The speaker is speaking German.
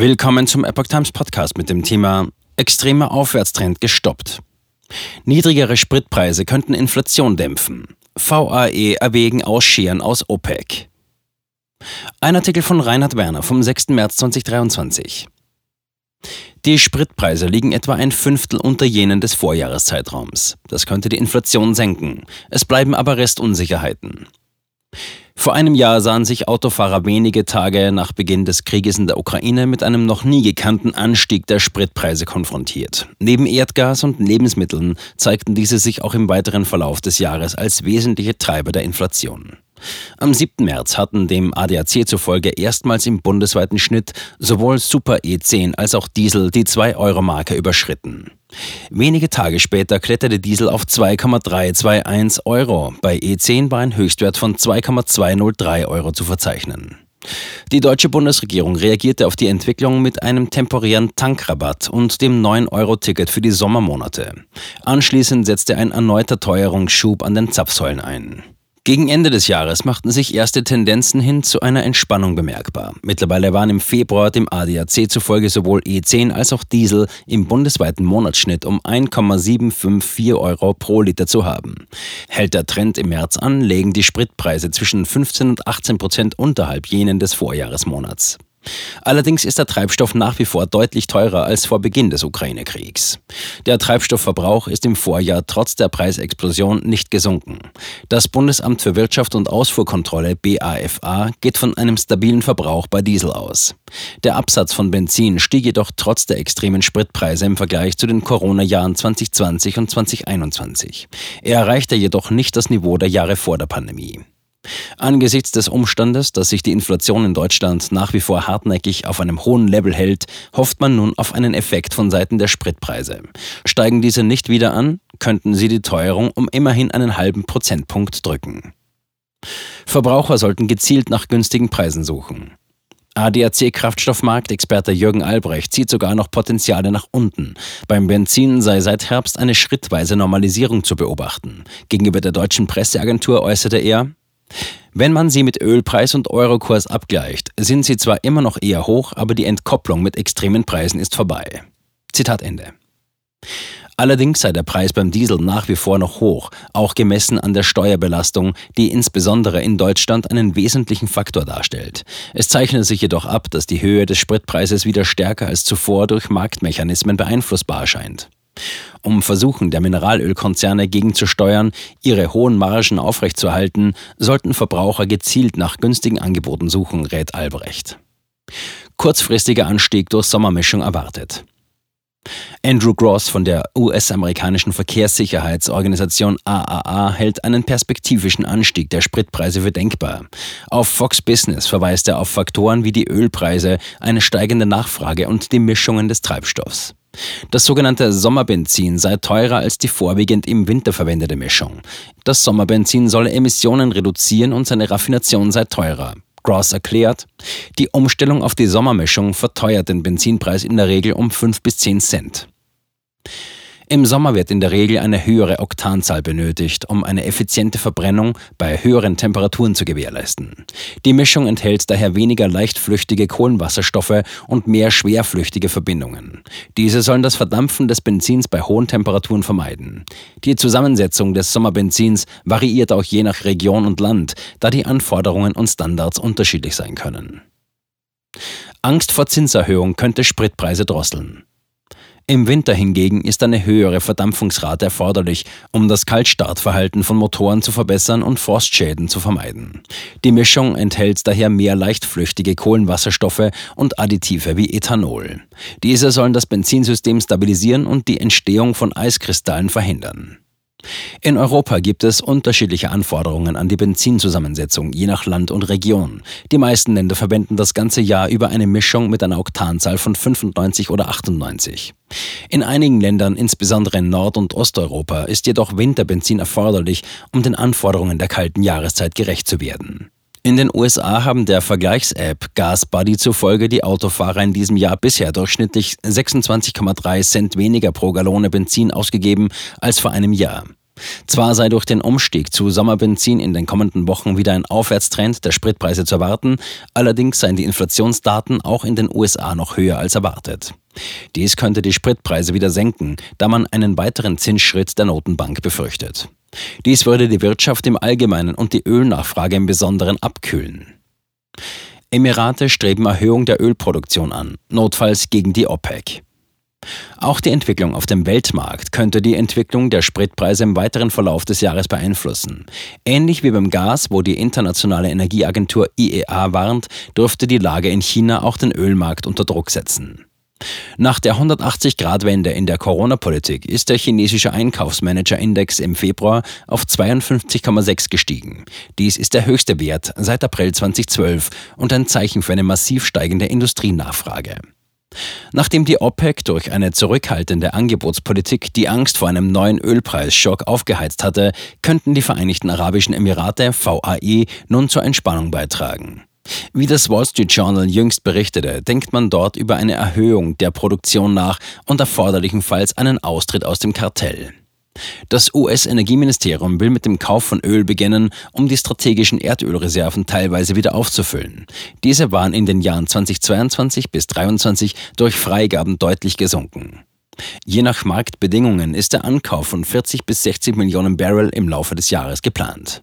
Willkommen zum Epoch Times Podcast mit dem Thema Extremer Aufwärtstrend gestoppt. Niedrigere Spritpreise könnten Inflation dämpfen. VAE erwägen Ausscheren aus OPEC. Ein Artikel von Reinhard Werner vom 6. März 2023. Die Spritpreise liegen etwa ein Fünftel unter jenen des Vorjahreszeitraums. Das könnte die Inflation senken. Es bleiben aber Restunsicherheiten. Vor einem Jahr sahen sich Autofahrer wenige Tage nach Beginn des Krieges in der Ukraine mit einem noch nie gekannten Anstieg der Spritpreise konfrontiert. Neben Erdgas und Lebensmitteln zeigten diese sich auch im weiteren Verlauf des Jahres als wesentliche Treiber der Inflation. Am 7. März hatten dem ADAC zufolge erstmals im bundesweiten Schnitt sowohl Super E10 als auch Diesel die 2-Euro-Marke überschritten. Wenige Tage später kletterte Diesel auf 2,321 Euro. Bei E10 war ein Höchstwert von 2,203 Euro zu verzeichnen. Die deutsche Bundesregierung reagierte auf die Entwicklung mit einem temporären Tankrabatt und dem 9-Euro-Ticket für die Sommermonate. Anschließend setzte ein erneuter Teuerungsschub an den Zapfsäulen ein. Gegen Ende des Jahres machten sich erste Tendenzen hin zu einer Entspannung bemerkbar. Mittlerweile waren im Februar dem ADAC zufolge sowohl E10 als auch Diesel im bundesweiten Monatsschnitt um 1,754 Euro pro Liter zu haben. Hält der Trend im März an, legen die Spritpreise zwischen 15 und 18 Prozent unterhalb jenen des Vorjahresmonats. Allerdings ist der Treibstoff nach wie vor deutlich teurer als vor Beginn des Ukraine-Kriegs. Der Treibstoffverbrauch ist im Vorjahr trotz der Preisexplosion nicht gesunken. Das Bundesamt für Wirtschaft und Ausfuhrkontrolle BAFA geht von einem stabilen Verbrauch bei Diesel aus. Der Absatz von Benzin stieg jedoch trotz der extremen Spritpreise im Vergleich zu den Corona-Jahren 2020 und 2021. Er erreichte jedoch nicht das Niveau der Jahre vor der Pandemie. Angesichts des Umstandes, dass sich die Inflation in Deutschland nach wie vor hartnäckig auf einem hohen Level hält, hofft man nun auf einen Effekt von Seiten der Spritpreise. Steigen diese nicht wieder an, könnten sie die Teuerung um immerhin einen halben Prozentpunkt drücken. Verbraucher sollten gezielt nach günstigen Preisen suchen. ADAC-Kraftstoffmarktexperte Jürgen Albrecht sieht sogar noch Potenziale nach unten. Beim Benzin sei seit Herbst eine schrittweise Normalisierung zu beobachten. Gegenüber der deutschen Presseagentur äußerte er, wenn man sie mit Ölpreis und Eurokurs abgleicht, sind sie zwar immer noch eher hoch, aber die Entkopplung mit extremen Preisen ist vorbei. Zitat Ende. Allerdings sei der Preis beim Diesel nach wie vor noch hoch, auch gemessen an der Steuerbelastung, die insbesondere in Deutschland einen wesentlichen Faktor darstellt. Es zeichnet sich jedoch ab, dass die Höhe des Spritpreises wieder stärker als zuvor durch Marktmechanismen beeinflussbar scheint. Um Versuchen der Mineralölkonzerne gegenzusteuern, ihre hohen Margen aufrechtzuerhalten, sollten Verbraucher gezielt nach günstigen Angeboten suchen, rät Albrecht. Kurzfristiger Anstieg durch Sommermischung erwartet. Andrew Gross von der US-amerikanischen Verkehrssicherheitsorganisation AAA hält einen perspektivischen Anstieg der Spritpreise für denkbar. Auf Fox Business verweist er auf Faktoren wie die Ölpreise, eine steigende Nachfrage und die Mischungen des Treibstoffs. Das sogenannte Sommerbenzin sei teurer als die vorwiegend im Winter verwendete Mischung. Das Sommerbenzin solle Emissionen reduzieren und seine Raffination sei teurer. Gross erklärt, die Umstellung auf die Sommermischung verteuert den Benzinpreis in der Regel um 5 bis 10 Cent. Im Sommer wird in der Regel eine höhere Oktanzahl benötigt, um eine effiziente Verbrennung bei höheren Temperaturen zu gewährleisten. Die Mischung enthält daher weniger leichtflüchtige Kohlenwasserstoffe und mehr schwerflüchtige Verbindungen. Diese sollen das Verdampfen des Benzins bei hohen Temperaturen vermeiden. Die Zusammensetzung des Sommerbenzins variiert auch je nach Region und Land, da die Anforderungen und Standards unterschiedlich sein können. Angst vor Zinserhöhung könnte Spritpreise drosseln. Im Winter hingegen ist eine höhere Verdampfungsrate erforderlich, um das Kaltstartverhalten von Motoren zu verbessern und Frostschäden zu vermeiden. Die Mischung enthält daher mehr leichtflüchtige Kohlenwasserstoffe und Additive wie Ethanol. Diese sollen das Benzinsystem stabilisieren und die Entstehung von Eiskristallen verhindern. In Europa gibt es unterschiedliche Anforderungen an die Benzinzusammensetzung, je nach Land und Region. Die meisten Länder verwenden das ganze Jahr über eine Mischung mit einer Oktanzahl von 95 oder 98. In einigen Ländern, insbesondere in Nord- und Osteuropa, ist jedoch Winterbenzin erforderlich, um den Anforderungen der kalten Jahreszeit gerecht zu werden. In den USA haben der Vergleichs-App GasBuddy zufolge die Autofahrer in diesem Jahr bisher durchschnittlich 26,3 Cent weniger pro Gallone Benzin ausgegeben als vor einem Jahr. Zwar sei durch den Umstieg zu Sommerbenzin in den kommenden Wochen wieder ein Aufwärtstrend der Spritpreise zu erwarten, allerdings seien die Inflationsdaten auch in den USA noch höher als erwartet. Dies könnte die Spritpreise wieder senken, da man einen weiteren Zinsschritt der Notenbank befürchtet. Dies würde die Wirtschaft im Allgemeinen und die Ölnachfrage im Besonderen abkühlen. Emirate streben Erhöhung der Ölproduktion an, notfalls gegen die OPEC. Auch die Entwicklung auf dem Weltmarkt könnte die Entwicklung der Spritpreise im weiteren Verlauf des Jahres beeinflussen. Ähnlich wie beim Gas, wo die internationale Energieagentur IEA warnt, dürfte die Lage in China auch den Ölmarkt unter Druck setzen. Nach der 180-Grad-Wende in der Corona-Politik ist der chinesische Einkaufsmanager-Index im Februar auf 52,6 gestiegen. Dies ist der höchste Wert seit April 2012 und ein Zeichen für eine massiv steigende Industrienachfrage. Nachdem die OPEC durch eine zurückhaltende Angebotspolitik die Angst vor einem neuen Ölpreisschock aufgeheizt hatte, könnten die Vereinigten Arabischen Emirate VAE nun zur Entspannung beitragen. Wie das Wall Street Journal jüngst berichtete, denkt man dort über eine Erhöhung der Produktion nach und erforderlichenfalls einen Austritt aus dem Kartell. Das US-Energieministerium will mit dem Kauf von Öl beginnen, um die strategischen Erdölreserven teilweise wieder aufzufüllen. Diese waren in den Jahren 2022 bis 2023 durch Freigaben deutlich gesunken. Je nach Marktbedingungen ist der Ankauf von 40 bis 60 Millionen Barrel im Laufe des Jahres geplant.